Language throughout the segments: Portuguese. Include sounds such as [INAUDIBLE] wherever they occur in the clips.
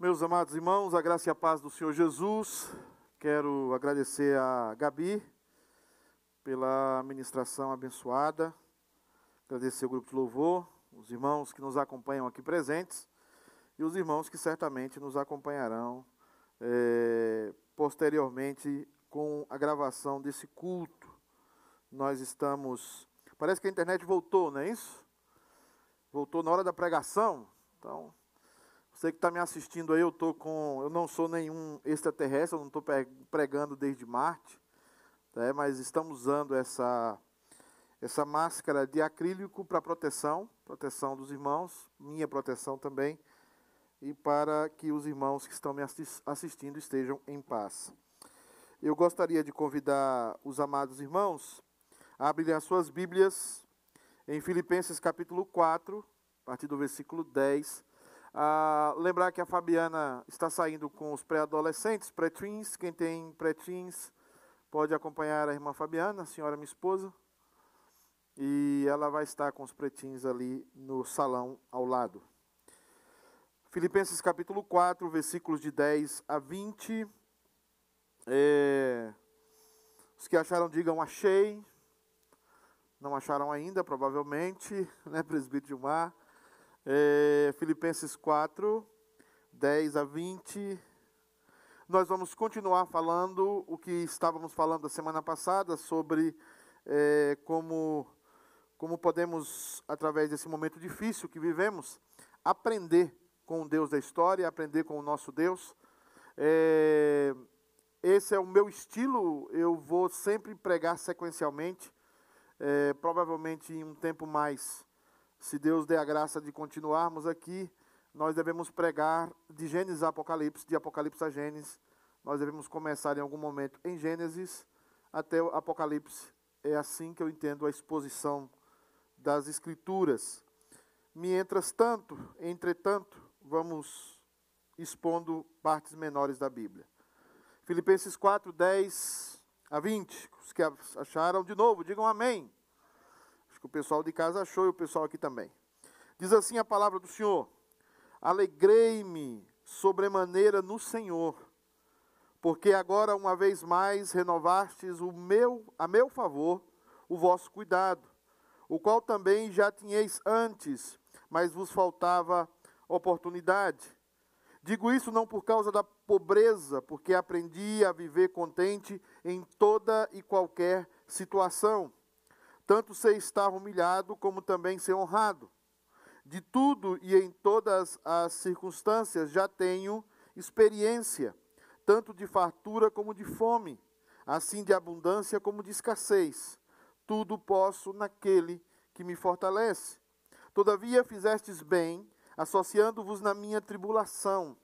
Meus amados irmãos, a graça e a paz do Senhor Jesus. Quero agradecer a Gabi pela ministração abençoada. Agradecer o grupo de louvor, os irmãos que nos acompanham aqui presentes e os irmãos que certamente nos acompanharão é, posteriormente com a gravação desse culto. Nós estamos. Parece que a internet voltou, não é isso? Voltou na hora da pregação. Então, você que está me assistindo aí, eu tô com, eu não sou nenhum extraterrestre, eu não estou pregando desde Marte, né, mas estamos usando essa essa máscara de acrílico para proteção, proteção dos irmãos, minha proteção também, e para que os irmãos que estão me assistindo estejam em paz. Eu gostaria de convidar os amados irmãos a abrirem as suas Bíblias em Filipenses capítulo 4, a partir do versículo 10 ah, lembrar que a Fabiana está saindo com os pré-adolescentes, pré-teens. Quem tem pré-teens pode acompanhar a irmã Fabiana, a senhora minha esposa. E ela vai estar com os pretinhos ali no salão ao lado. Filipenses capítulo 4, versículos de 10 a 20. É, os que acharam, digam achei. Não acharam ainda, provavelmente, [LAUGHS] né, presbítero Gilmar. É, Filipenses 4, 10 a 20. Nós vamos continuar falando o que estávamos falando a semana passada sobre é, como, como podemos, através desse momento difícil que vivemos, aprender com o Deus da história, aprender com o nosso Deus. É, esse é o meu estilo, eu vou sempre pregar sequencialmente, é, provavelmente em um tempo mais se Deus der a graça de continuarmos aqui, nós devemos pregar de Gênesis a Apocalipse, de Apocalipse a Gênesis. Nós devemos começar em algum momento em Gênesis até o Apocalipse. É assim que eu entendo a exposição das Escrituras. Mientras tanto, entretanto, vamos expondo partes menores da Bíblia. Filipenses 4, 10 a 20. Os que acharam de novo, digam amém que o pessoal de casa achou e o pessoal aqui também. Diz assim a palavra do Senhor: Alegrei-me sobremaneira no Senhor, porque agora uma vez mais renovastes o meu a meu favor o vosso cuidado, o qual também já tinhais antes, mas vos faltava oportunidade. Digo isso não por causa da pobreza, porque aprendi a viver contente em toda e qualquer situação tanto ser estar humilhado como também ser honrado. De tudo e em todas as circunstâncias já tenho experiência, tanto de fartura como de fome, assim de abundância como de escassez. Tudo posso naquele que me fortalece. Todavia fizestes bem, associando-vos na minha tribulação.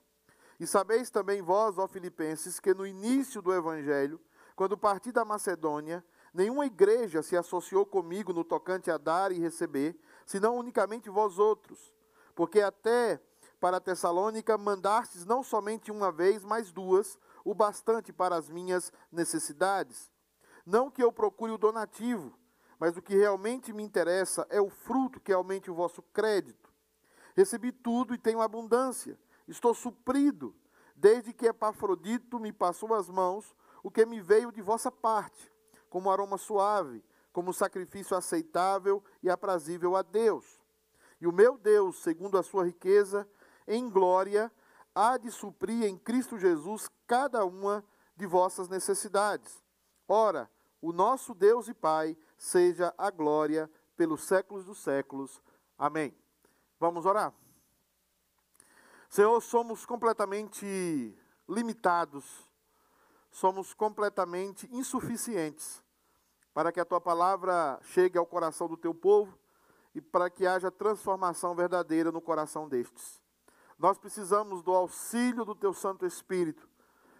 E sabeis também vós, ó Filipenses, que no início do evangelho, quando parti da Macedônia, Nenhuma igreja se associou comigo no tocante a dar e receber, senão unicamente vós outros. Porque até para Tessalônica mandastes não somente uma vez, mas duas, o bastante para as minhas necessidades. Não que eu procure o donativo, mas o que realmente me interessa é o fruto que aumente o vosso crédito. Recebi tudo e tenho abundância. Estou suprido, desde que Epafrodito me passou as mãos, o que me veio de vossa parte como aroma suave, como sacrifício aceitável e aprazível a Deus. E o meu Deus, segundo a sua riqueza em glória, há de suprir em Cristo Jesus cada uma de vossas necessidades. Ora, o nosso Deus e Pai seja a glória pelos séculos dos séculos. Amém. Vamos orar. Senhor, somos completamente limitados somos completamente insuficientes para que a tua palavra chegue ao coração do teu povo e para que haja transformação verdadeira no coração destes. Nós precisamos do auxílio do teu Santo Espírito.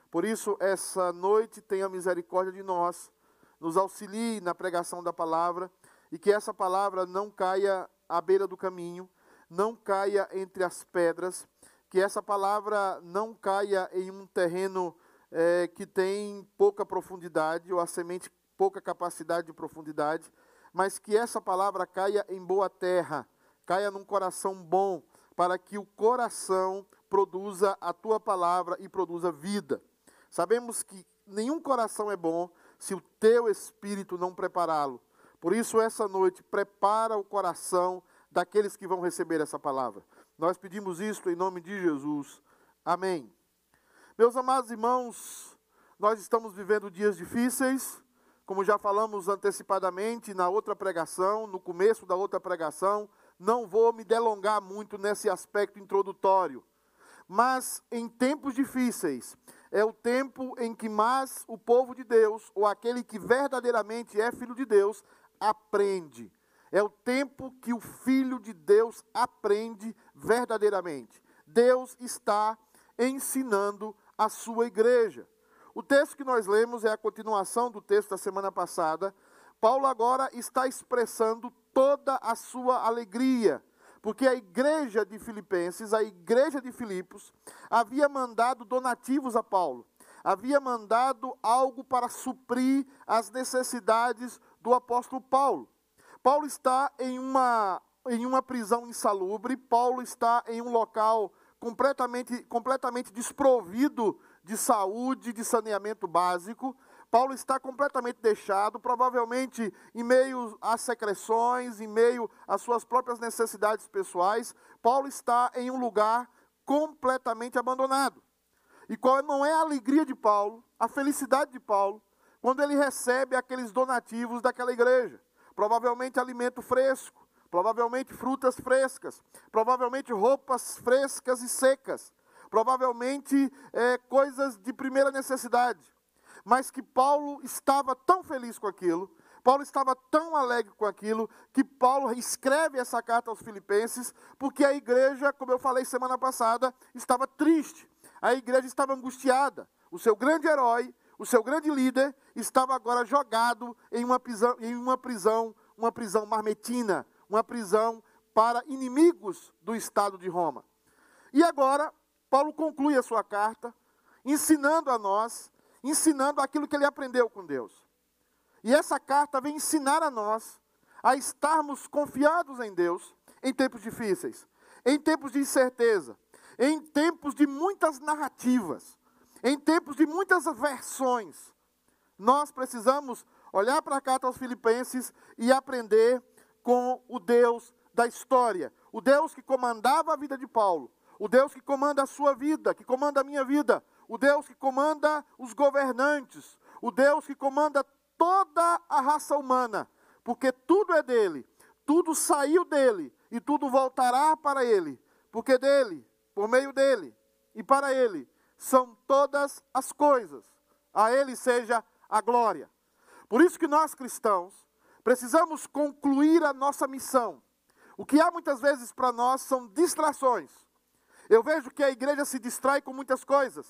Por isso, essa noite tenha misericórdia de nós, nos auxilie na pregação da palavra e que essa palavra não caia à beira do caminho, não caia entre as pedras, que essa palavra não caia em um terreno é, que tem pouca profundidade, ou a semente pouca capacidade de profundidade, mas que essa palavra caia em boa terra, caia num coração bom, para que o coração produza a tua palavra e produza vida. Sabemos que nenhum coração é bom se o teu espírito não prepará-lo. Por isso, essa noite, prepara o coração daqueles que vão receber essa palavra. Nós pedimos isto em nome de Jesus. Amém. Meus amados irmãos, nós estamos vivendo dias difíceis, como já falamos antecipadamente na outra pregação, no começo da outra pregação, não vou me delongar muito nesse aspecto introdutório. Mas em tempos difíceis, é o tempo em que mais o povo de Deus, ou aquele que verdadeiramente é filho de Deus, aprende. É o tempo que o filho de Deus aprende verdadeiramente. Deus está ensinando a sua igreja. O texto que nós lemos é a continuação do texto da semana passada. Paulo agora está expressando toda a sua alegria, porque a igreja de Filipenses, a igreja de Filipos, havia mandado donativos a Paulo, havia mandado algo para suprir as necessidades do apóstolo Paulo. Paulo está em uma, em uma prisão insalubre, Paulo está em um local completamente, completamente desprovido de saúde, de saneamento básico. Paulo está completamente deixado, provavelmente em meio às secreções, em meio às suas próprias necessidades pessoais. Paulo está em um lugar completamente abandonado. E qual não é a alegria de Paulo, a felicidade de Paulo, quando ele recebe aqueles donativos daquela igreja? Provavelmente alimento fresco, provavelmente frutas frescas, provavelmente roupas frescas e secas, provavelmente é, coisas de primeira necessidade. Mas que Paulo estava tão feliz com aquilo, Paulo estava tão alegre com aquilo, que Paulo escreve essa carta aos Filipenses, porque a igreja, como eu falei semana passada, estava triste, a igreja estava angustiada. O seu grande herói, o seu grande líder, estava agora jogado em uma prisão, em uma prisão, uma prisão marmetina, uma prisão para inimigos do Estado de Roma. E agora, Paulo conclui a sua carta, ensinando a nós, ensinando aquilo que ele aprendeu com Deus. E essa carta vem ensinar a nós a estarmos confiados em Deus em tempos difíceis, em tempos de incerteza, em tempos de muitas narrativas, em tempos de muitas versões. Nós precisamos olhar para a carta aos Filipenses e aprender com o Deus da história, o Deus que comandava a vida de Paulo, o Deus que comanda a sua vida, que comanda a minha vida, o Deus que comanda os governantes, o Deus que comanda toda a raça humana, porque tudo é dele, tudo saiu dele e tudo voltará para ele, porque dele, por meio dele e para ele são todas as coisas. A ele seja a glória. Por isso que nós cristãos Precisamos concluir a nossa missão. O que há muitas vezes para nós são distrações. Eu vejo que a igreja se distrai com muitas coisas.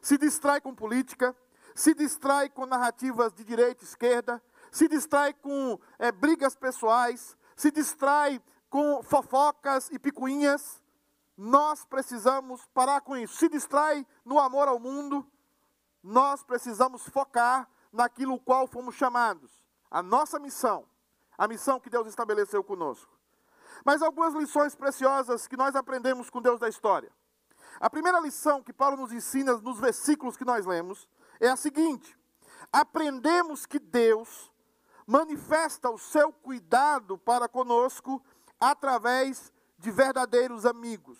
Se distrai com política, se distrai com narrativas de direita e esquerda, se distrai com é, brigas pessoais, se distrai com fofocas e picuinhas. Nós precisamos parar com isso. Se distrai no amor ao mundo, nós precisamos focar naquilo qual fomos chamados a nossa missão, a missão que Deus estabeleceu conosco. Mas algumas lições preciosas que nós aprendemos com Deus da história. A primeira lição que Paulo nos ensina nos versículos que nós lemos é a seguinte: aprendemos que Deus manifesta o seu cuidado para conosco através de verdadeiros amigos.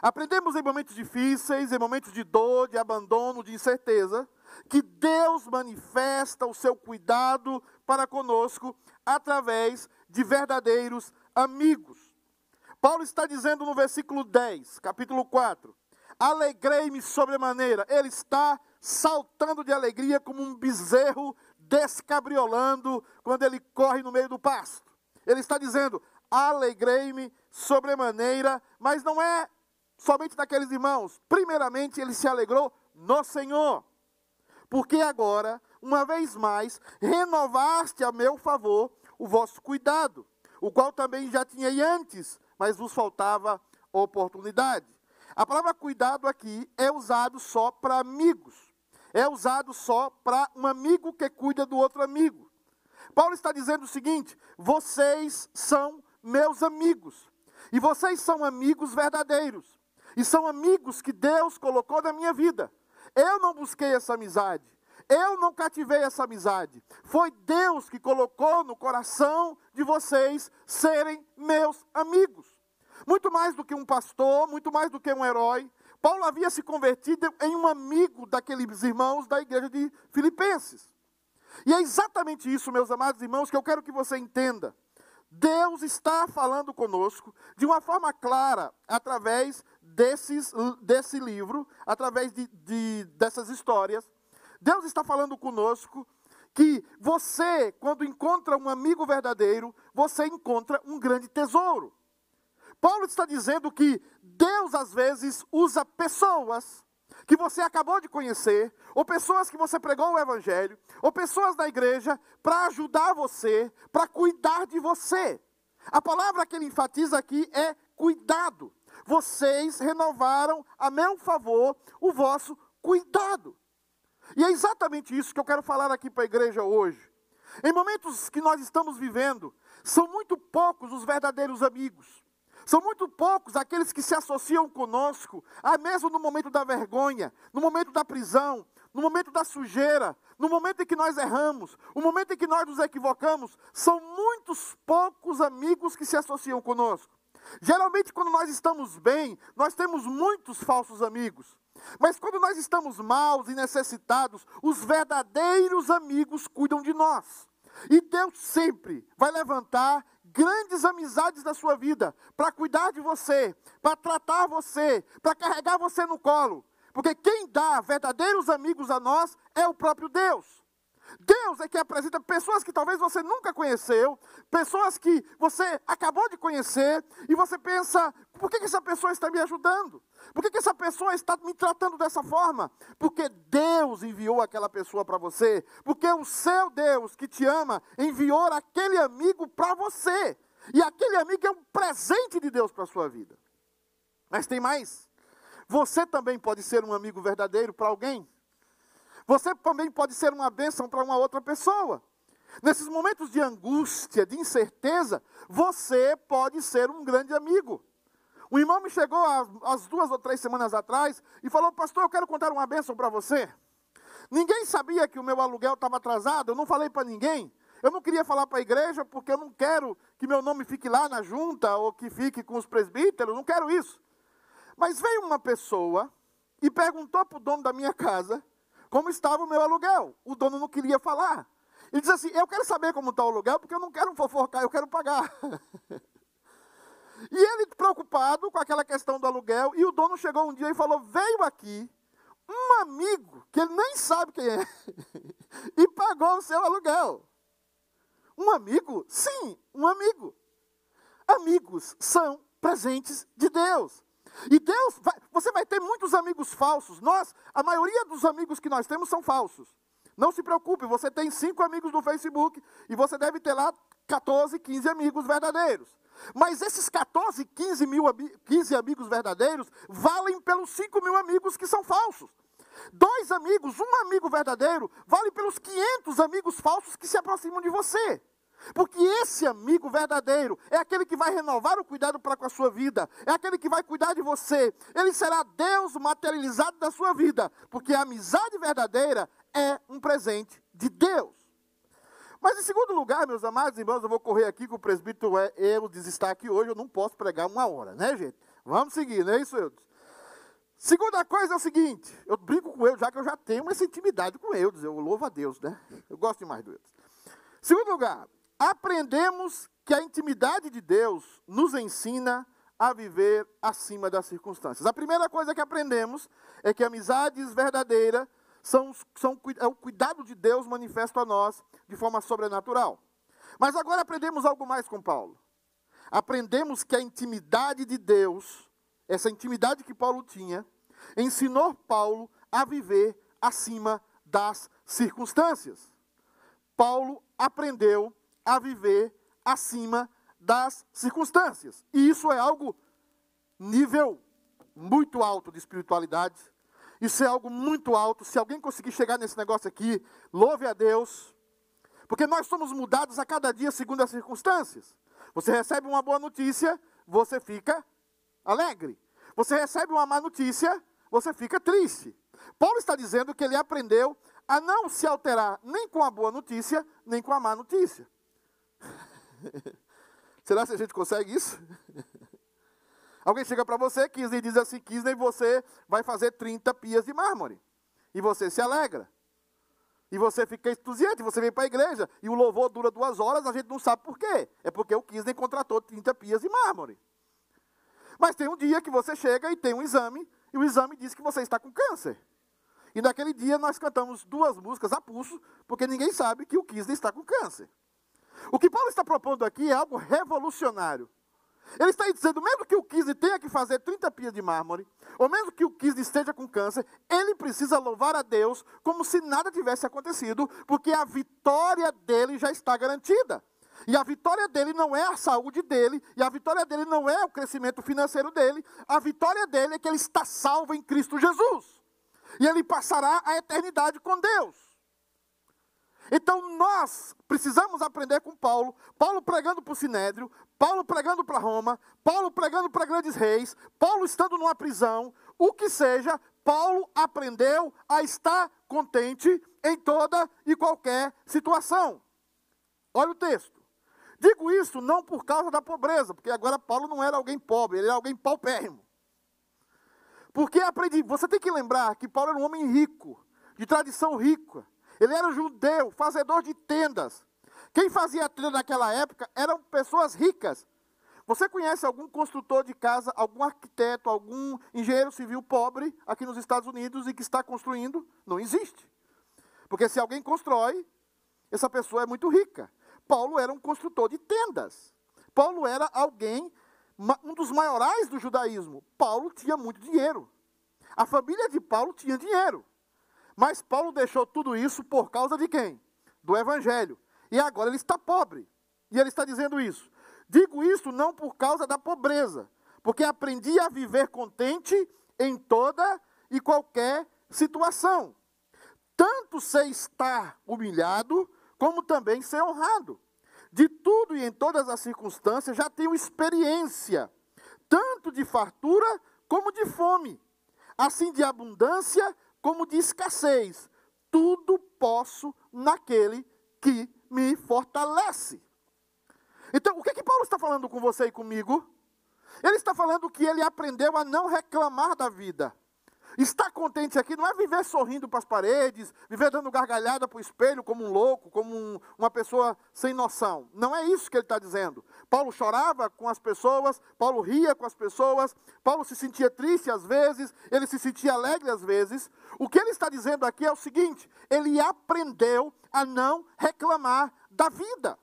Aprendemos em momentos difíceis, em momentos de dor, de abandono, de incerteza, que Deus manifesta o seu cuidado para conosco através de verdadeiros amigos. Paulo está dizendo no versículo 10, capítulo 4: Alegrei-me sobremaneira. Ele está saltando de alegria como um bezerro descabriolando quando ele corre no meio do pasto. Ele está dizendo: Alegrei-me sobremaneira, mas não é somente daqueles irmãos. Primeiramente, ele se alegrou no Senhor porque agora, uma vez mais, renovaste a meu favor o vosso cuidado, o qual também já tinhei antes, mas vos faltava oportunidade. A palavra cuidado aqui é usado só para amigos. É usado só para um amigo que cuida do outro amigo. Paulo está dizendo o seguinte: vocês são meus amigos. E vocês são amigos verdadeiros. e são amigos que Deus colocou na minha vida. Eu não busquei essa amizade. Eu não cativei essa amizade. Foi Deus que colocou no coração de vocês serem meus amigos. Muito mais do que um pastor, muito mais do que um herói. Paulo havia se convertido em um amigo daqueles irmãos da igreja de Filipenses. E é exatamente isso, meus amados irmãos, que eu quero que você entenda. Deus está falando conosco de uma forma clara, através desses, desse livro, através de, de, dessas histórias. Deus está falando conosco que você, quando encontra um amigo verdadeiro, você encontra um grande tesouro. Paulo está dizendo que Deus às vezes usa pessoas que você acabou de conhecer, ou pessoas que você pregou o evangelho, ou pessoas da igreja para ajudar você, para cuidar de você. A palavra que ele enfatiza aqui é cuidado. Vocês renovaram a meu favor o vosso cuidado. E é exatamente isso que eu quero falar aqui para a igreja hoje. Em momentos que nós estamos vivendo, são muito poucos os verdadeiros amigos. São muito poucos aqueles que se associam conosco, ah, mesmo no momento da vergonha, no momento da prisão, no momento da sujeira, no momento em que nós erramos, no momento em que nós nos equivocamos. São muitos poucos amigos que se associam conosco. Geralmente, quando nós estamos bem, nós temos muitos falsos amigos. Mas quando nós estamos maus e necessitados, os verdadeiros amigos cuidam de nós. E Deus sempre vai levantar grandes amizades da sua vida para cuidar de você, para tratar você, para carregar você no colo. Porque quem dá verdadeiros amigos a nós é o próprio Deus. Deus é que apresenta pessoas que talvez você nunca conheceu, pessoas que você acabou de conhecer, e você pensa: por que, essa pessoa está me ajudando? Por que, que essa pessoa está me tratando dessa forma? Porque Deus enviou aquela pessoa para você, porque o seu Deus que te ama enviou aquele amigo para você, e aquele amigo é um presente de Deus para a sua vida. Mas tem mais. Você também pode ser um amigo verdadeiro para alguém. Você também pode ser uma bênção para uma outra pessoa. Nesses momentos de angústia, de incerteza, você pode ser um grande amigo. O irmão me chegou às duas ou três semanas atrás e falou: Pastor, eu quero contar uma bênção para você. Ninguém sabia que o meu aluguel estava atrasado, eu não falei para ninguém. Eu não queria falar para a igreja porque eu não quero que meu nome fique lá na junta ou que fique com os presbíteros, não quero isso. Mas veio uma pessoa e perguntou para o dono da minha casa como estava o meu aluguel. O dono não queria falar. Ele disse assim: Eu quero saber como está o aluguel, porque eu não quero fofocar, eu quero pagar. [LAUGHS] e ele, preocupado com aquela questão do aluguel, e o dono chegou um dia e falou: Veio aqui um amigo, que ele nem sabe quem é, [LAUGHS] e pagou o seu aluguel. Um amigo? Sim, um amigo. Amigos são presentes de Deus. E Deus, vai, você vai ter muitos amigos falsos. Nós, a maioria dos amigos que nós temos são falsos. Não se preocupe, você tem cinco amigos no Facebook e você deve ter lá 14, 15 amigos verdadeiros. Mas esses 14, 15, mil, 15 amigos verdadeiros valem pelos 5 mil amigos que são falsos. Dois amigos, um amigo verdadeiro, vale pelos 500 amigos falsos que se aproximam de você. Porque esse amigo verdadeiro é aquele que vai renovar o cuidado para com a sua vida, é aquele que vai cuidar de você. Ele será Deus materializado da sua vida, porque a amizade verdadeira é um presente de Deus. Mas em segundo lugar, meus amados irmãos, eu vou correr aqui que o presbítero é, Eudes está aqui hoje, eu não posso pregar uma hora, né, gente? Vamos seguir, não é isso, Eudes? Segunda coisa é o seguinte, eu brinco com ele, já que eu já tenho essa intimidade com Eudes, eu louvo a Deus, né? Eu gosto demais do Eudes. Segundo lugar, aprendemos que a intimidade de Deus nos ensina a viver acima das circunstâncias. A primeira coisa que aprendemos é que amizades verdadeiras são, são é o cuidado de Deus manifesto a nós de forma sobrenatural. Mas agora aprendemos algo mais com Paulo. Aprendemos que a intimidade de Deus, essa intimidade que Paulo tinha, ensinou Paulo a viver acima das circunstâncias. Paulo aprendeu a viver acima das circunstâncias. E isso é algo nível muito alto de espiritualidade. Isso é algo muito alto. Se alguém conseguir chegar nesse negócio aqui, louve a Deus. Porque nós somos mudados a cada dia segundo as circunstâncias. Você recebe uma boa notícia, você fica alegre. Você recebe uma má notícia, você fica triste. Paulo está dizendo que ele aprendeu a não se alterar nem com a boa notícia, nem com a má notícia. [LAUGHS] Será que a gente consegue isso? [LAUGHS] Alguém chega para você, Kisney, e diz assim: Kisney, você vai fazer 30 pias de mármore. E você se alegra. E você fica entusiasta, você vem para a igreja, e o louvor dura duas horas, a gente não sabe por quê. É porque o Kisney contratou 30 pias de mármore. Mas tem um dia que você chega e tem um exame, e o exame diz que você está com câncer. E naquele dia nós cantamos duas músicas a pulso, porque ninguém sabe que o Kisney está com câncer. O que Paulo está propondo aqui é algo revolucionário. Ele está dizendo, mesmo que o Kisney tenha que fazer 30 pias de mármore, ou mesmo que o Kisney esteja com câncer, ele precisa louvar a Deus como se nada tivesse acontecido, porque a vitória dele já está garantida. E a vitória dele não é a saúde dele, e a vitória dele não é o crescimento financeiro dele, a vitória dele é que ele está salvo em Cristo Jesus. E ele passará a eternidade com Deus. Então nós precisamos aprender com Paulo, Paulo pregando para o Sinédrio, Paulo pregando para Roma, Paulo pregando para grandes reis, Paulo estando numa prisão, o que seja, Paulo aprendeu a estar contente em toda e qualquer situação. Olha o texto. Digo isso não por causa da pobreza, porque agora Paulo não era alguém pobre, ele era alguém paupérrimo. Porque aprendi, você tem que lembrar que Paulo era um homem rico, de tradição rica. Ele era judeu, fazedor de tendas. Quem fazia tenda naquela época eram pessoas ricas. Você conhece algum construtor de casa, algum arquiteto, algum engenheiro civil pobre aqui nos Estados Unidos e que está construindo? Não existe. Porque se alguém constrói, essa pessoa é muito rica. Paulo era um construtor de tendas. Paulo era alguém, um dos maiorais do judaísmo. Paulo tinha muito dinheiro. A família de Paulo tinha dinheiro. Mas Paulo deixou tudo isso por causa de quem? Do Evangelho. E agora ele está pobre. E ele está dizendo isso. Digo isso não por causa da pobreza, porque aprendi a viver contente em toda e qualquer situação. Tanto sei estar humilhado, como também ser honrado. De tudo e em todas as circunstâncias já tenho experiência, tanto de fartura como de fome, assim de abundância como de escassez. Tudo posso naquele que me fortalece. Então, o que, que Paulo está falando com você e comigo? Ele está falando que ele aprendeu a não reclamar da vida. Estar contente aqui não é viver sorrindo para as paredes, viver dando gargalhada para o espelho como um louco, como um, uma pessoa sem noção. Não é isso que ele está dizendo. Paulo chorava com as pessoas, Paulo ria com as pessoas, Paulo se sentia triste às vezes, ele se sentia alegre às vezes. O que ele está dizendo aqui é o seguinte: ele aprendeu a não reclamar da vida.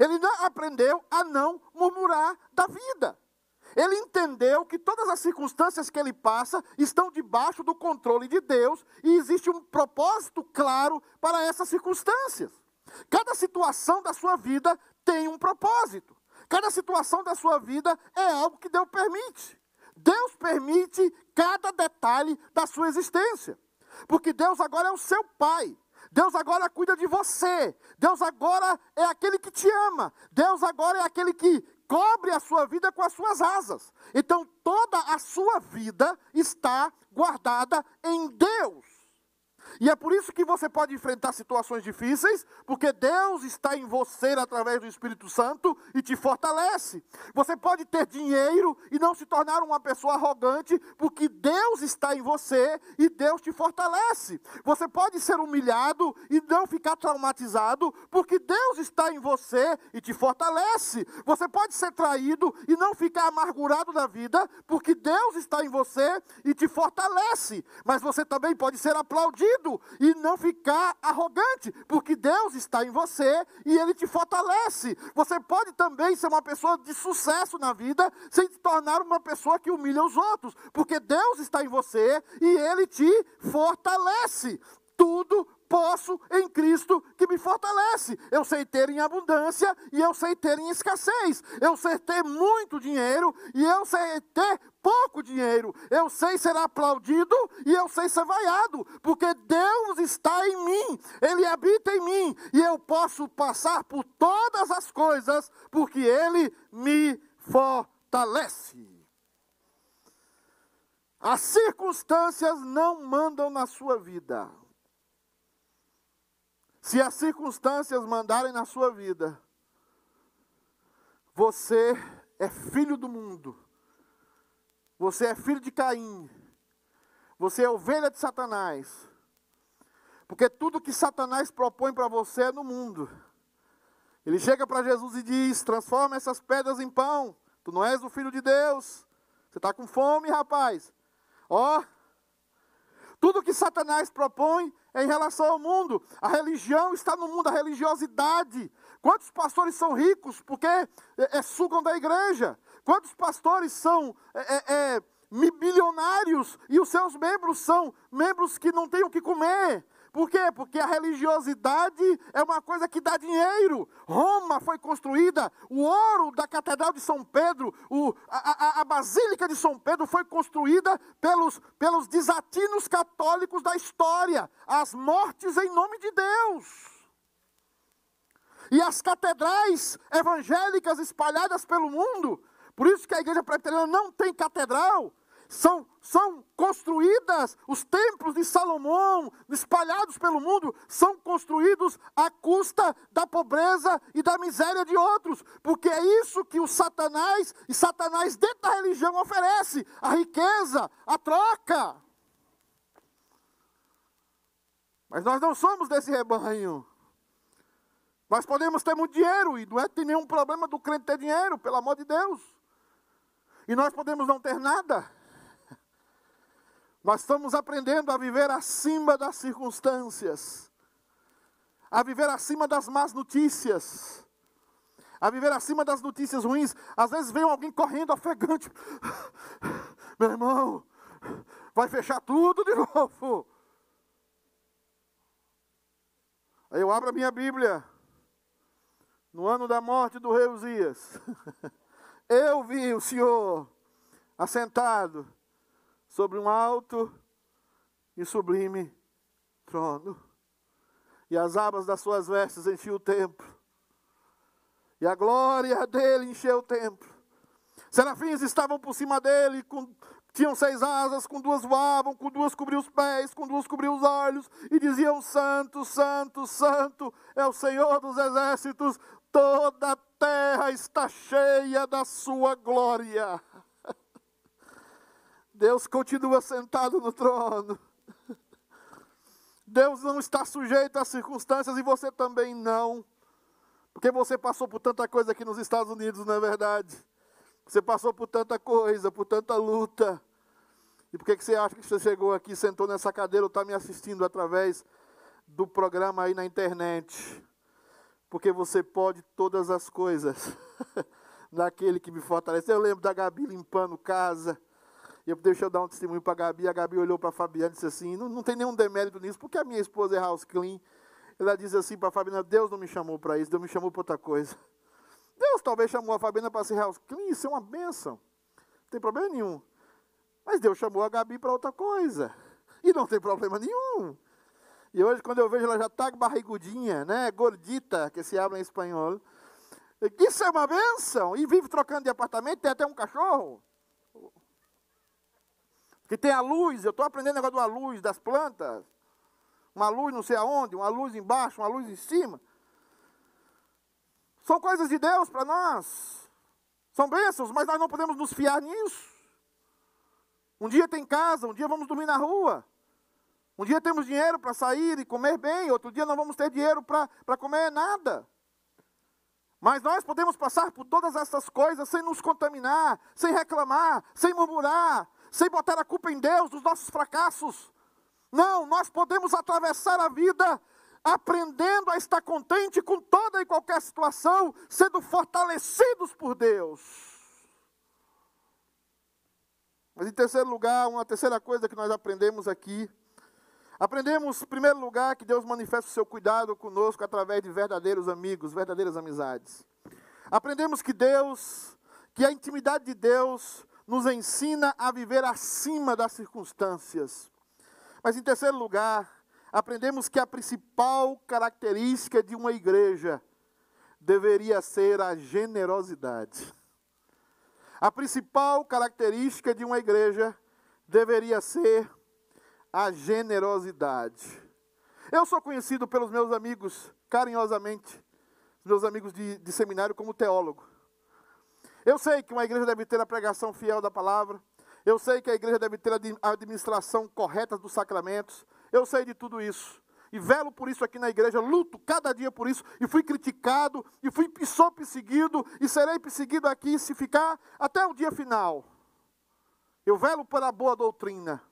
Ele não aprendeu a não murmurar da vida. Ele entendeu que todas as circunstâncias que ele passa estão debaixo do controle de Deus e existe um propósito claro para essas circunstâncias. Cada situação da sua vida tem um propósito. Cada situação da sua vida é algo que Deus permite. Deus permite cada detalhe da sua existência. Porque Deus agora é o seu pai. Deus agora cuida de você. Deus agora é aquele que te ama. Deus agora é aquele que cobre a sua vida com as suas asas. Então toda a sua vida está guardada em Deus. E é por isso que você pode enfrentar situações difíceis, porque Deus está em você através do Espírito Santo e te fortalece. Você pode ter dinheiro e não se tornar uma pessoa arrogante, porque Deus está em você e Deus te fortalece. Você pode ser humilhado e não ficar traumatizado, porque Deus está em você e te fortalece. Você pode ser traído e não ficar amargurado da vida, porque Deus está em você e te fortalece. Mas você também pode ser aplaudido e não ficar arrogante, porque Deus está em você e Ele te fortalece. Você pode também ser uma pessoa de sucesso na vida sem se tornar uma pessoa que humilha os outros, porque Deus está em você e Ele te fortalece. Tudo posso em Cristo que me fortalece. Eu sei ter em abundância e eu sei ter em escassez. Eu sei ter muito dinheiro e eu sei ter pouco dinheiro. Eu sei ser aplaudido e eu sei ser vaiado, porque Deus está em mim, Ele habita em mim e eu posso passar por todas as coisas, porque Ele me fortalece. As circunstâncias não mandam na sua vida. Se as circunstâncias mandarem na sua vida, você é filho do mundo. Você é filho de Caim. Você é ovelha de Satanás. Porque tudo que Satanás propõe para você é no mundo. Ele chega para Jesus e diz: transforma essas pedras em pão. Tu não és o filho de Deus. Você está com fome, rapaz. Ó, oh, tudo que Satanás propõe em relação ao mundo. A religião está no mundo, a religiosidade. Quantos pastores são ricos porque é, é, sugam da igreja? Quantos pastores são é, é, é e os seus membros são membros que não têm o que comer? Por quê? Porque a religiosidade é uma coisa que dá dinheiro. Roma foi construída, o ouro da Catedral de São Pedro, o, a, a, a, Basílica de São Pedro foi construída pelos, pelos desatinos católicos da história. As mortes em nome de Deus. E as catedrais evangélicas espalhadas pelo mundo, por isso que a igreja presbiteriana não tem catedral, são, são construídas, os templos de Salomão, espalhados pelo mundo, são construídos à custa da pobreza e da miséria de outros, porque é isso que o Satanás, e Satanás dentro da religião oferece: a riqueza, a troca. Mas nós não somos desse rebanho. Nós podemos ter muito dinheiro, e não é ter nenhum problema do crente ter dinheiro, pelo amor de Deus. E nós podemos não ter nada. Nós estamos aprendendo a viver acima das circunstâncias, a viver acima das más notícias, a viver acima das notícias ruins. Às vezes vem alguém correndo ofegante, [LAUGHS] meu irmão, vai fechar tudo de [LAUGHS] novo. Aí eu abro a minha Bíblia, no ano da morte do rei Uzias, [LAUGHS] eu vi o Senhor assentado sobre um alto e sublime trono. E as abas das suas vestes enchiam o templo. E a glória dele encheu o templo. Serafins estavam por cima dele, com, tinham seis asas, com duas voavam, com duas cobriam os pés, com duas cobriam os olhos, e diziam: Santo, Santo, Santo é o Senhor dos exércitos, toda a terra está cheia da sua glória. Deus continua sentado no trono. Deus não está sujeito às circunstâncias e você também não. Porque você passou por tanta coisa aqui nos Estados Unidos, não é verdade? Você passou por tanta coisa, por tanta luta. E por que, que você acha que você chegou aqui, sentou nessa cadeira ou está me assistindo através do programa aí na internet? Porque você pode todas as coisas [LAUGHS] naquele que me fortalece. Eu lembro da Gabi limpando casa. Eu, deixa eu dar um testemunho para a Gabi. A Gabi olhou para a Fabiana e disse assim: não, não tem nenhum demérito nisso, porque a minha esposa é house clean. Ela diz assim para a Fabiana: Deus não me chamou para isso, Deus me chamou para outra coisa. [LAUGHS] Deus talvez chamou a Fabiana para ser house clean, isso é uma benção. Não tem problema nenhum. Mas Deus chamou a Gabi para outra coisa. E não tem problema nenhum. E hoje, quando eu vejo ela já está barrigudinha, né? Gordita, que se habla em espanhol. Isso é uma benção. E vive trocando de apartamento, tem até um cachorro. Que tem a luz, eu estou aprendendo negócio da luz das plantas. Uma luz não sei aonde, uma luz embaixo, uma luz em cima. São coisas de Deus para nós. São bênçãos, mas nós não podemos nos fiar nisso. Um dia tem casa, um dia vamos dormir na rua. Um dia temos dinheiro para sair e comer bem, outro dia não vamos ter dinheiro para comer nada. Mas nós podemos passar por todas essas coisas sem nos contaminar, sem reclamar, sem murmurar, sem botar a culpa em Deus dos nossos fracassos. Não, nós podemos atravessar a vida aprendendo a estar contente com toda e qualquer situação, sendo fortalecidos por Deus. Mas em terceiro lugar, uma terceira coisa que nós aprendemos aqui, aprendemos em primeiro lugar que Deus manifesta o seu cuidado conosco através de verdadeiros amigos, verdadeiras amizades. Aprendemos que Deus, que a intimidade de Deus nos ensina a viver acima das circunstâncias. Mas, em terceiro lugar, aprendemos que a principal característica de uma igreja deveria ser a generosidade. A principal característica de uma igreja deveria ser a generosidade. Eu sou conhecido pelos meus amigos, carinhosamente, meus amigos de, de seminário, como teólogo. Eu sei que uma igreja deve ter a pregação fiel da palavra. Eu sei que a igreja deve ter a administração correta dos sacramentos. Eu sei de tudo isso. E velo por isso aqui na igreja, luto cada dia por isso. E fui criticado, e fui e sou perseguido, e serei perseguido aqui se ficar até o dia final. Eu velo pela boa doutrina.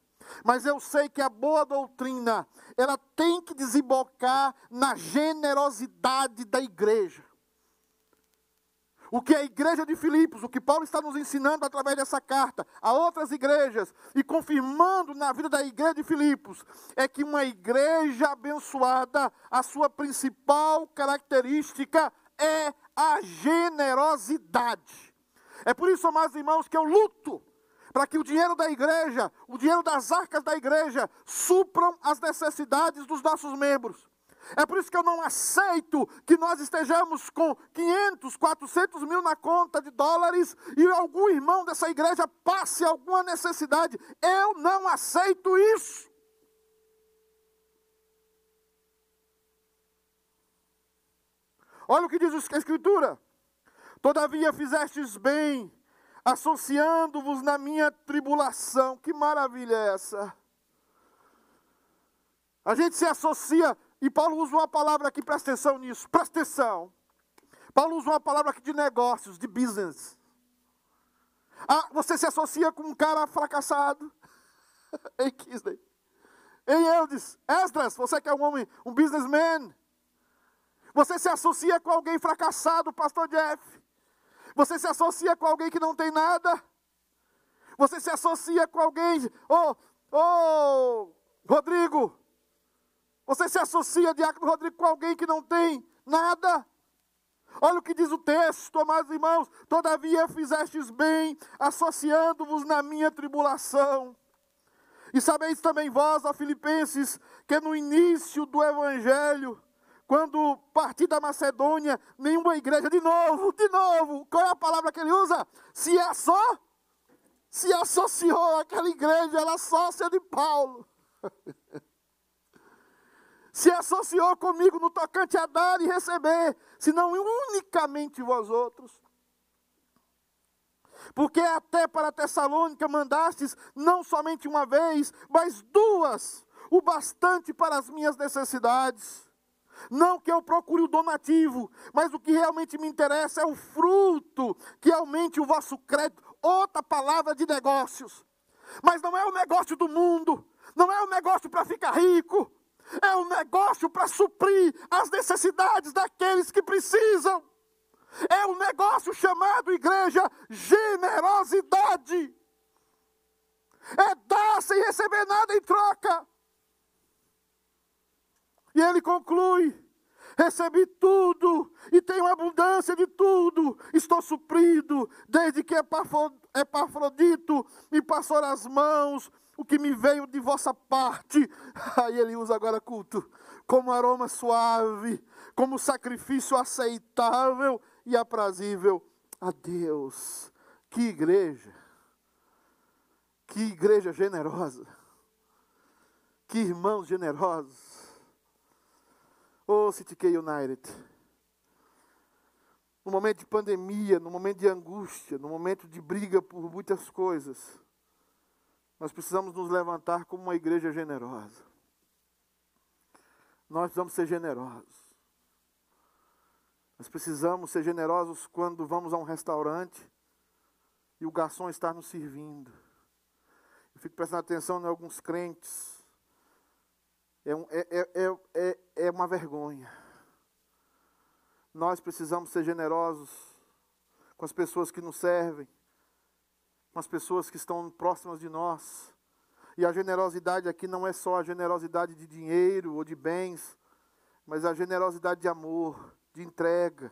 Mas eu sei que a boa doutrina, ela tem que desembocar na generosidade da igreja. O que a igreja de Filipos, o que Paulo está nos ensinando através dessa carta a outras igrejas e confirmando na vida da igreja de Filipos, é que uma igreja abençoada, a sua principal característica é a generosidade. É por isso, amados irmãos, que eu luto para que o dinheiro da igreja, o dinheiro das arcas da igreja, supram as necessidades dos nossos membros. É por isso que eu não aceito que nós estejamos com 500, 400 mil na conta de dólares e algum irmão dessa igreja passe alguma necessidade. Eu não aceito isso. Olha o que diz a Escritura: Todavia fizestes bem associando-vos na minha tribulação. Que maravilha é essa? A gente se associa, e Paulo usa uma palavra aqui, presta atenção nisso, presta atenção. Paulo usa uma palavra aqui de negócios, de business. Ah, você se associa com um cara fracassado. [LAUGHS] em Kisley. Em Eudes. Esdras, você que é um homem, um businessman. Você se associa com alguém fracassado, pastor Jeff. Você se associa com alguém que não tem nada? Você se associa com alguém, ô, oh, oh, Rodrigo, você se associa, Diácono Rodrigo, com alguém que não tem nada? Olha o que diz o texto, amados irmãos: Todavia fizestes bem, associando-vos na minha tribulação. E sabeis também vós, ó Filipenses, que no início do Evangelho, quando parti da Macedônia, nenhuma igreja, de novo, de novo, qual é a palavra que ele usa? Se é só, se associou àquela igreja, ela sócia de Paulo. [LAUGHS] se associou comigo no tocante a dar e receber, senão unicamente vós outros. Porque até para Tessalônica mandastes não somente uma vez, mas duas, o bastante para as minhas necessidades. Não que eu procure o donativo, mas o que realmente me interessa é o fruto que aumente o vosso crédito. Outra palavra de negócios. Mas não é o negócio do mundo, não é o negócio para ficar rico, negócio para suprir as necessidades daqueles que precisam. É um negócio chamado igreja generosidade. É dar sem receber nada em troca. E ele conclui: recebi tudo e tenho abundância de tudo, estou suprido, desde que Epafrodito me passou as mãos, o que me veio de vossa parte. [LAUGHS] Aí ele usa agora culto, como aroma suave, como sacrifício aceitável e aprazível a Deus. Que igreja! Que igreja generosa! Que irmãos generosos! Oh, City United. No momento de pandemia, no momento de angústia, no momento de briga por muitas coisas, nós precisamos nos levantar como uma igreja generosa. Nós precisamos ser generosos. Nós precisamos ser generosos quando vamos a um restaurante e o garçom está nos servindo. Eu fico prestando atenção em alguns crentes é, um, é, é, é, é uma vergonha. Nós precisamos ser generosos com as pessoas que nos servem, com as pessoas que estão próximas de nós. E a generosidade aqui não é só a generosidade de dinheiro ou de bens, mas a generosidade de amor, de entrega,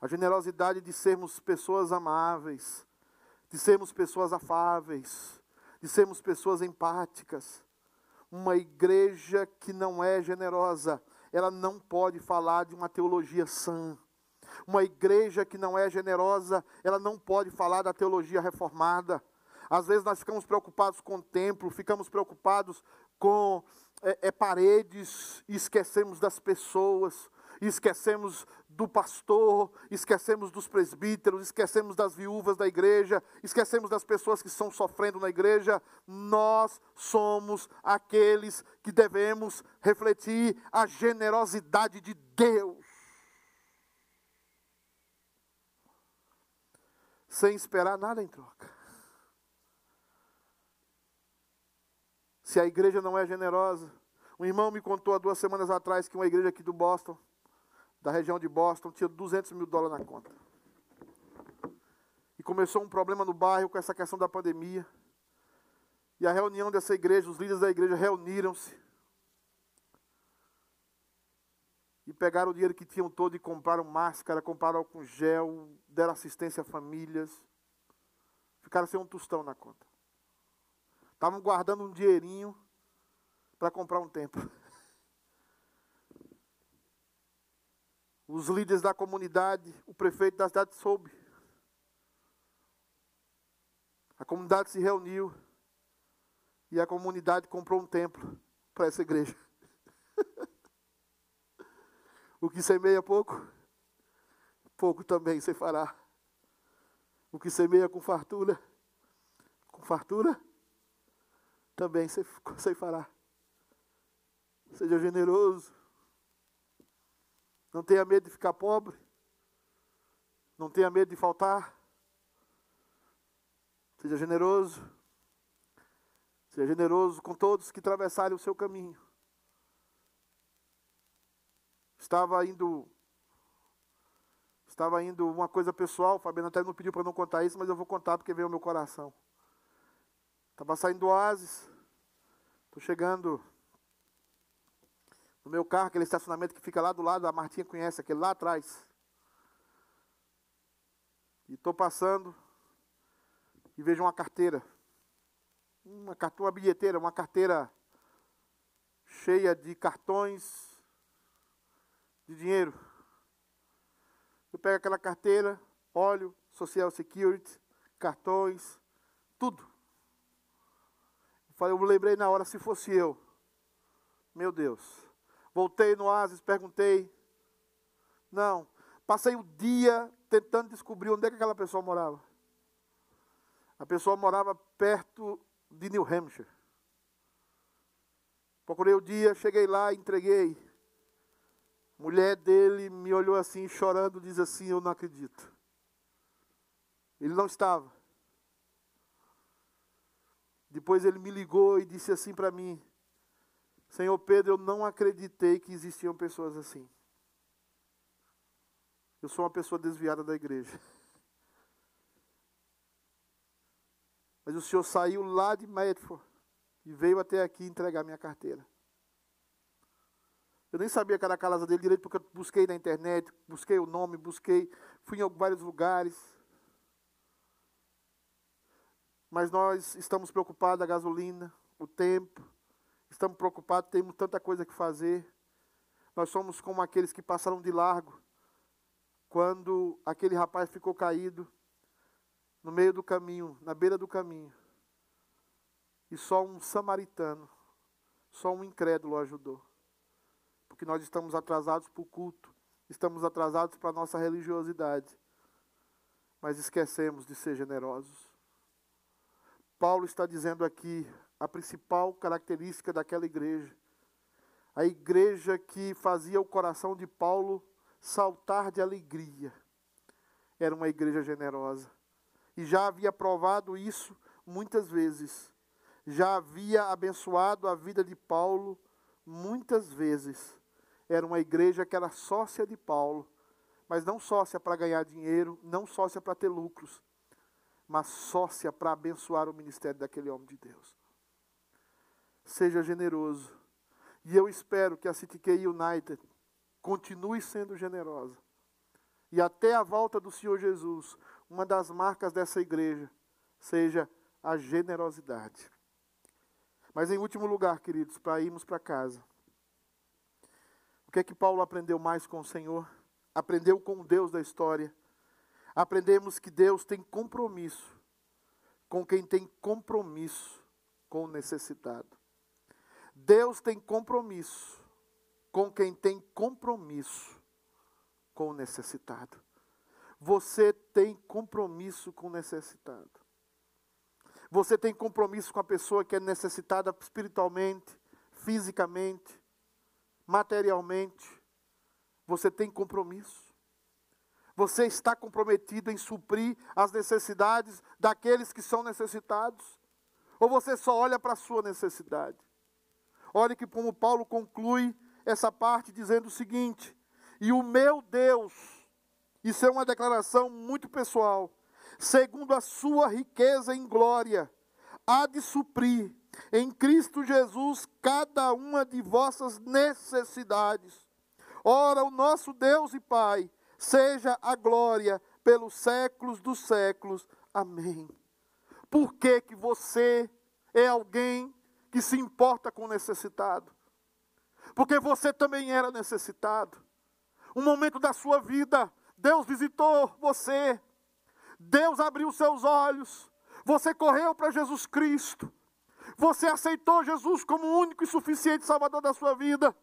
a generosidade de sermos pessoas amáveis, de sermos pessoas afáveis, de sermos pessoas empáticas. Uma igreja que não é generosa, ela não pode falar de uma teologia sã. Uma igreja que não é generosa, ela não pode falar da teologia reformada. Às vezes nós ficamos preocupados com o templo, ficamos preocupados com é, é, paredes esquecemos das pessoas, esquecemos do pastor, esquecemos dos presbíteros, esquecemos das viúvas da igreja, esquecemos das pessoas que estão sofrendo na igreja. Nós somos aqueles que devemos refletir a generosidade de Deus. Sem esperar nada em troca. Se a igreja não é generosa, um irmão me contou há duas semanas atrás que uma igreja aqui do Boston da região de Boston, tinha 200 mil dólares na conta. E começou um problema no bairro com essa questão da pandemia. E a reunião dessa igreja, os líderes da igreja reuniram-se. E pegaram o dinheiro que tinham todo e compraram máscara, compraram álcool gel, deram assistência a famílias. Ficaram sem um tostão na conta. Estavam guardando um dinheirinho para comprar um templo. Os líderes da comunidade, o prefeito da cidade soube. A comunidade se reuniu e a comunidade comprou um templo para essa igreja. [LAUGHS] o que semeia pouco, pouco também se fará. O que semeia com fartura, com fartura, também se [LAUGHS] fará. Seja generoso. Não tenha medo de ficar pobre. Não tenha medo de faltar. Seja generoso. Seja generoso com todos que atravessarem o seu caminho. Estava indo. Estava indo uma coisa pessoal, o Fabiano até não pediu para não contar isso, mas eu vou contar porque veio ao meu coração. Estava saindo do oásis. Estou chegando no meu carro, aquele estacionamento que fica lá do lado, a Martinha conhece, aquele lá atrás. E estou passando e vejo uma carteira. Uma, uma bilheteira, uma carteira cheia de cartões de dinheiro. Eu pego aquela carteira, olho, Social Security, cartões, tudo. Eu eu lembrei na hora, se fosse eu, meu Deus, Voltei no oásis, perguntei. Não. Passei o dia tentando descobrir onde é que aquela pessoa morava. A pessoa morava perto de New Hampshire. Procurei o dia, cheguei lá, entreguei. Mulher dele me olhou assim, chorando, diz assim: Eu não acredito. Ele não estava. Depois ele me ligou e disse assim para mim: Senhor Pedro, eu não acreditei que existiam pessoas assim. Eu sou uma pessoa desviada da igreja. [LAUGHS] Mas o Senhor saiu lá de Medford e veio até aqui entregar minha carteira. Eu nem sabia que era a casa dele direito, porque eu busquei na internet, busquei o nome, busquei, fui em vários lugares. Mas nós estamos preocupados a gasolina, o tempo, estamos preocupados, temos tanta coisa que fazer. Nós somos como aqueles que passaram de largo quando aquele rapaz ficou caído no meio do caminho, na beira do caminho. E só um samaritano, só um incrédulo ajudou. Porque nós estamos atrasados para o culto, estamos atrasados para a nossa religiosidade, mas esquecemos de ser generosos. Paulo está dizendo aqui: a principal característica daquela igreja. A igreja que fazia o coração de Paulo saltar de alegria. Era uma igreja generosa. E já havia provado isso muitas vezes. Já havia abençoado a vida de Paulo muitas vezes. Era uma igreja que era sócia de Paulo, mas não sócia para ganhar dinheiro, não sócia para ter lucros, mas sócia para abençoar o ministério daquele homem de Deus seja generoso. E eu espero que a CTK United continue sendo generosa. E até a volta do Senhor Jesus, uma das marcas dessa igreja seja a generosidade. Mas em último lugar, queridos, para irmos para casa. O que é que Paulo aprendeu mais com o Senhor? Aprendeu com o Deus da história. Aprendemos que Deus tem compromisso com quem tem compromisso com o necessitado. Deus tem compromisso com quem tem compromisso com o necessitado. Você tem compromisso com o necessitado. Você tem compromisso com a pessoa que é necessitada espiritualmente, fisicamente, materialmente. Você tem compromisso. Você está comprometido em suprir as necessidades daqueles que são necessitados? Ou você só olha para a sua necessidade? Olhe que como Paulo conclui essa parte dizendo o seguinte: E o meu Deus, isso é uma declaração muito pessoal, segundo a sua riqueza em glória, há de suprir em Cristo Jesus cada uma de vossas necessidades. Ora, o nosso Deus e Pai, seja a glória pelos séculos dos séculos. Amém. Por que, que você é alguém que se importa com o necessitado? Porque você também era necessitado. Um momento da sua vida, Deus visitou você, Deus abriu seus olhos, você correu para Jesus Cristo, você aceitou Jesus como o único e suficiente Salvador da sua vida.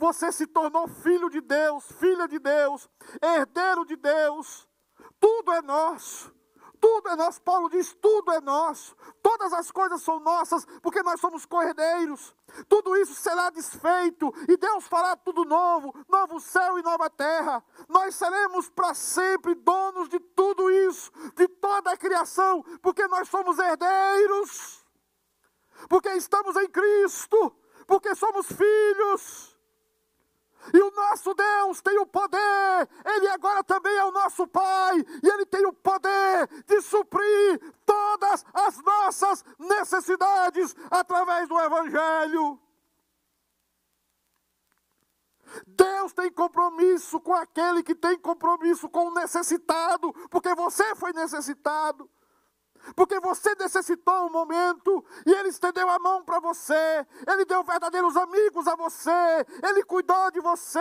Você se tornou filho de Deus, filha de Deus, herdeiro de Deus. Tudo é nosso. Tudo é nosso. Paulo diz: tudo é nosso. Todas as coisas são nossas, porque nós somos cordeiros. Tudo isso será desfeito e Deus fará tudo novo, novo céu e nova terra. Nós seremos para sempre donos de tudo isso, de toda a criação, porque nós somos herdeiros. Porque estamos em Cristo, porque somos filhos. E o nosso Deus tem o poder, Ele agora também é o nosso Pai, e Ele tem o poder de suprir todas as nossas necessidades através do Evangelho. Deus tem compromisso com aquele que tem compromisso com o necessitado, porque você foi necessitado porque você necessitou um momento e Ele estendeu a mão para você, Ele deu verdadeiros amigos a você, Ele cuidou de você.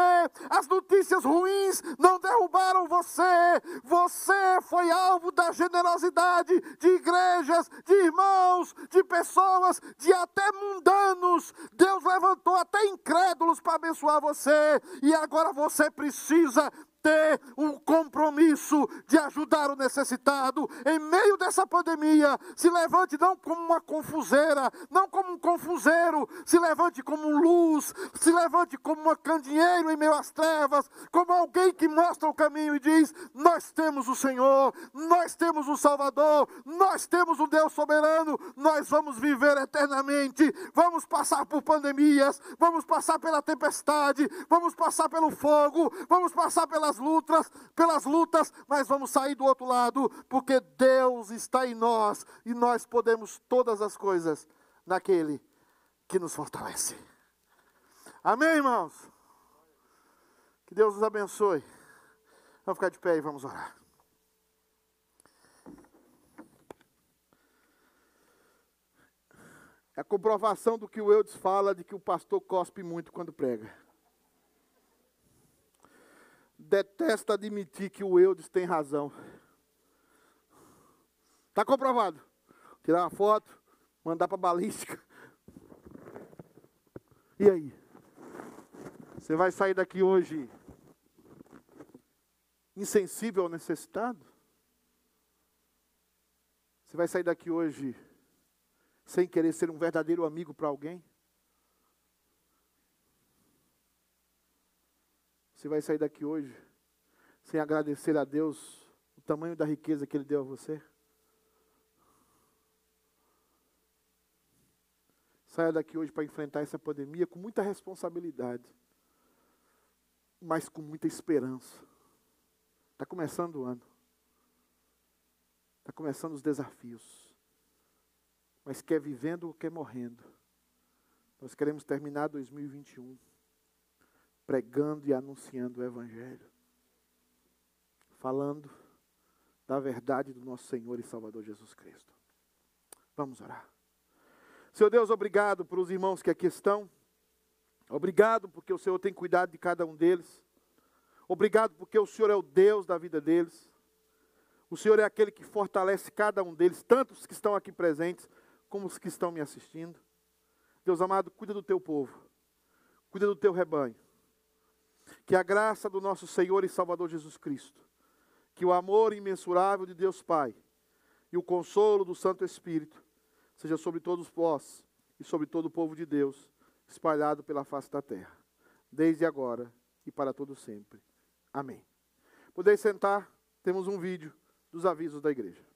As notícias ruins não derrubaram você, você foi alvo da generosidade de igrejas, de irmãos, de pessoas, de até mundanos. Deus levantou até incrédulos para abençoar você, e agora você precisa ter um compromisso de ajudar o necessitado em meio dessa pandemia. Se levante não como uma confuseira, não como um confuseiro, se levante como luz, se levante como um candeeiro em meio às trevas, como alguém que mostra o caminho e diz: Nós temos o Senhor, nós temos o Salvador, nós temos o Deus soberano, nós vamos viver eternamente, vamos passar por pandemias, vamos passar pela tempestade, vamos passar pelo fogo, vamos passar pela pelas lutas, pelas lutas, mas vamos sair do outro lado, porque Deus está em nós e nós podemos todas as coisas naquele que nos fortalece. Amém, irmãos? Que Deus nos abençoe. Vamos ficar de pé e vamos orar. É a comprovação do que o Eudes fala de que o pastor cospe muito quando prega detesta admitir que o Eudes tem razão. Está comprovado. Tirar uma foto, mandar para balística. E aí? Você vai sair daqui hoje insensível ao necessitado? Você vai sair daqui hoje sem querer ser um verdadeiro amigo para alguém? Você vai sair daqui hoje sem agradecer a Deus o tamanho da riqueza que Ele deu a você? Saia daqui hoje para enfrentar essa pandemia com muita responsabilidade, mas com muita esperança. Está começando o ano. Está começando os desafios. Mas quer vivendo ou quer morrendo. Nós queremos terminar 2021 pregando e anunciando o Evangelho, falando da verdade do nosso Senhor e Salvador Jesus Cristo. Vamos orar. Senhor Deus, obrigado por os irmãos que aqui estão. Obrigado porque o Senhor tem cuidado de cada um deles. Obrigado porque o Senhor é o Deus da vida deles. O Senhor é aquele que fortalece cada um deles, tanto os que estão aqui presentes, como os que estão me assistindo. Deus amado, cuida do teu povo, cuida do teu rebanho. Que a graça do nosso Senhor e Salvador Jesus Cristo, que o amor imensurável de Deus Pai e o consolo do Santo Espírito seja sobre todos vós e sobre todo o povo de Deus, espalhado pela face da terra, desde agora e para todo sempre. Amém. Podeis sentar, temos um vídeo dos avisos da igreja.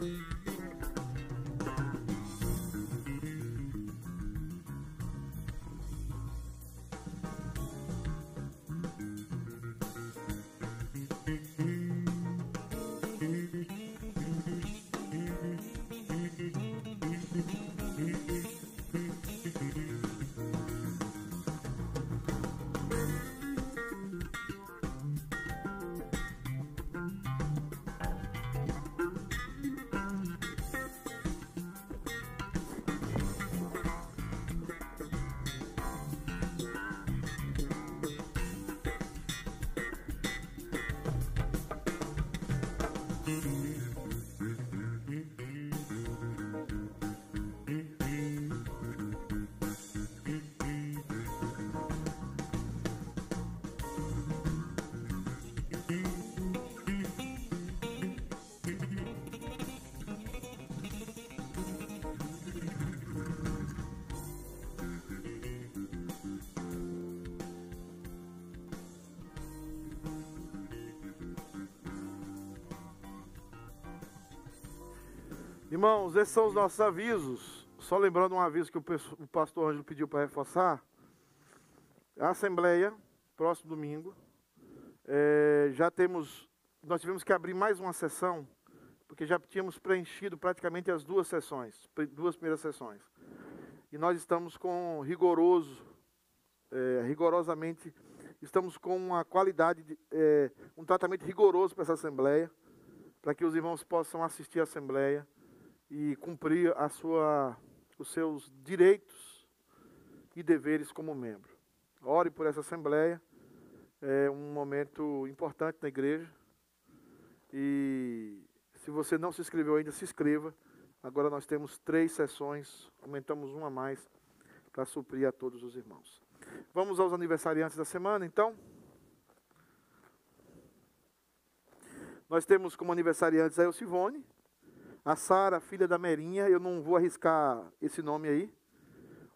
Bye. Irmãos, esses são os nossos avisos. Só lembrando um aviso que o pastor Ângelo pediu para reforçar. A Assembleia, próximo domingo, é, já temos, nós tivemos que abrir mais uma sessão, porque já tínhamos preenchido praticamente as duas sessões, duas primeiras sessões. E nós estamos com rigoroso, é, rigorosamente, estamos com uma qualidade, de, é, um tratamento rigoroso para essa Assembleia, para que os irmãos possam assistir à Assembleia e cumprir a sua, os seus direitos e deveres como membro. Ore por essa assembleia, é um momento importante na igreja. E se você não se inscreveu ainda, se inscreva. Agora nós temos três sessões, aumentamos uma a mais para suprir a todos os irmãos. Vamos aos aniversariantes da semana, então. Nós temos como aniversariantes a Elcivone, a Sara, filha da Merinha, eu não vou arriscar esse nome aí,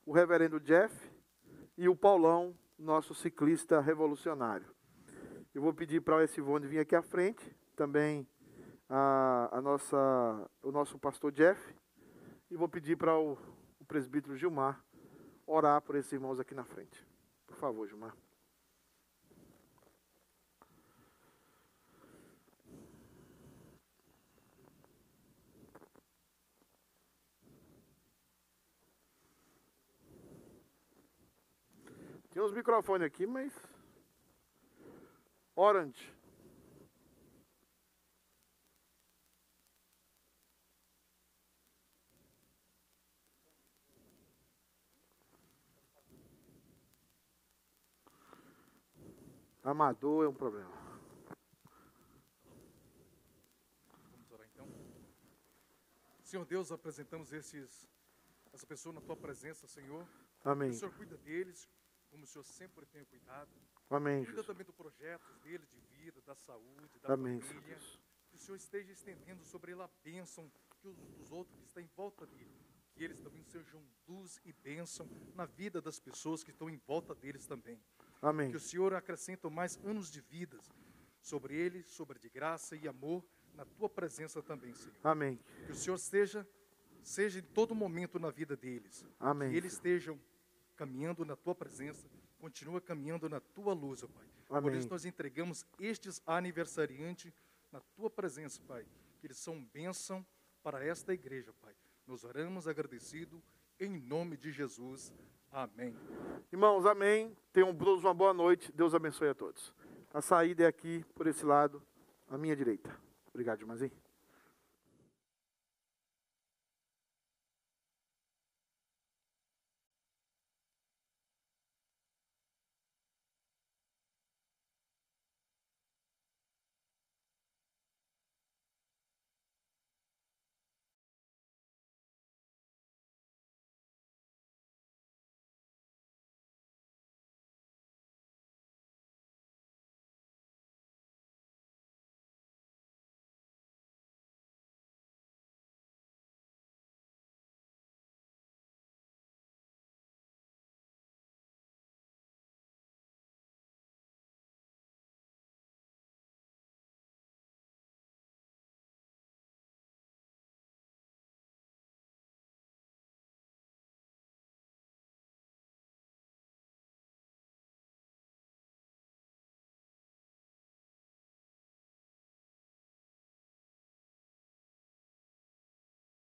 o reverendo Jeff e o Paulão, nosso ciclista revolucionário. Eu vou pedir para o Esivone vir aqui à frente, também a, a, nossa, o nosso pastor Jeff, e vou pedir para o, o presbítero Gilmar orar por esses irmãos aqui na frente. Por favor, Gilmar. Tem uns microfones aqui, mas Orange. Amador é um problema. Vamos orar então. Senhor Deus, apresentamos esses, essa pessoa na tua presença, Senhor. Amém. O Senhor cuida deles, como o Senhor sempre tem cuidado. Amém, Cuida também do projeto deles de vida, da saúde, da Amém, família. Que o Senhor esteja estendendo sobre ele a bênção que os, dos outros que estão em volta dele. Que eles também sejam luz e bênção na vida das pessoas que estão em volta deles também. Amém. Que o Senhor acrescente mais anos de vidas sobre eles, sobre de graça e amor na tua presença também, Senhor. Amém. Que o Senhor seja, seja em todo momento na vida deles. Amém. Que eles estejam caminhando na tua presença, continua caminhando na tua luz, ó Pai. Por Amém. isso nós entregamos estes aniversariantes na tua presença, Pai. Que eles são bênção para esta igreja, Pai. Nós oramos agradecido em nome de Jesus. Amém. Irmãos, amém. Tenham todos uma boa noite. Deus abençoe a todos. A saída é aqui, por esse lado, à minha direita. Obrigado, irmãzinho.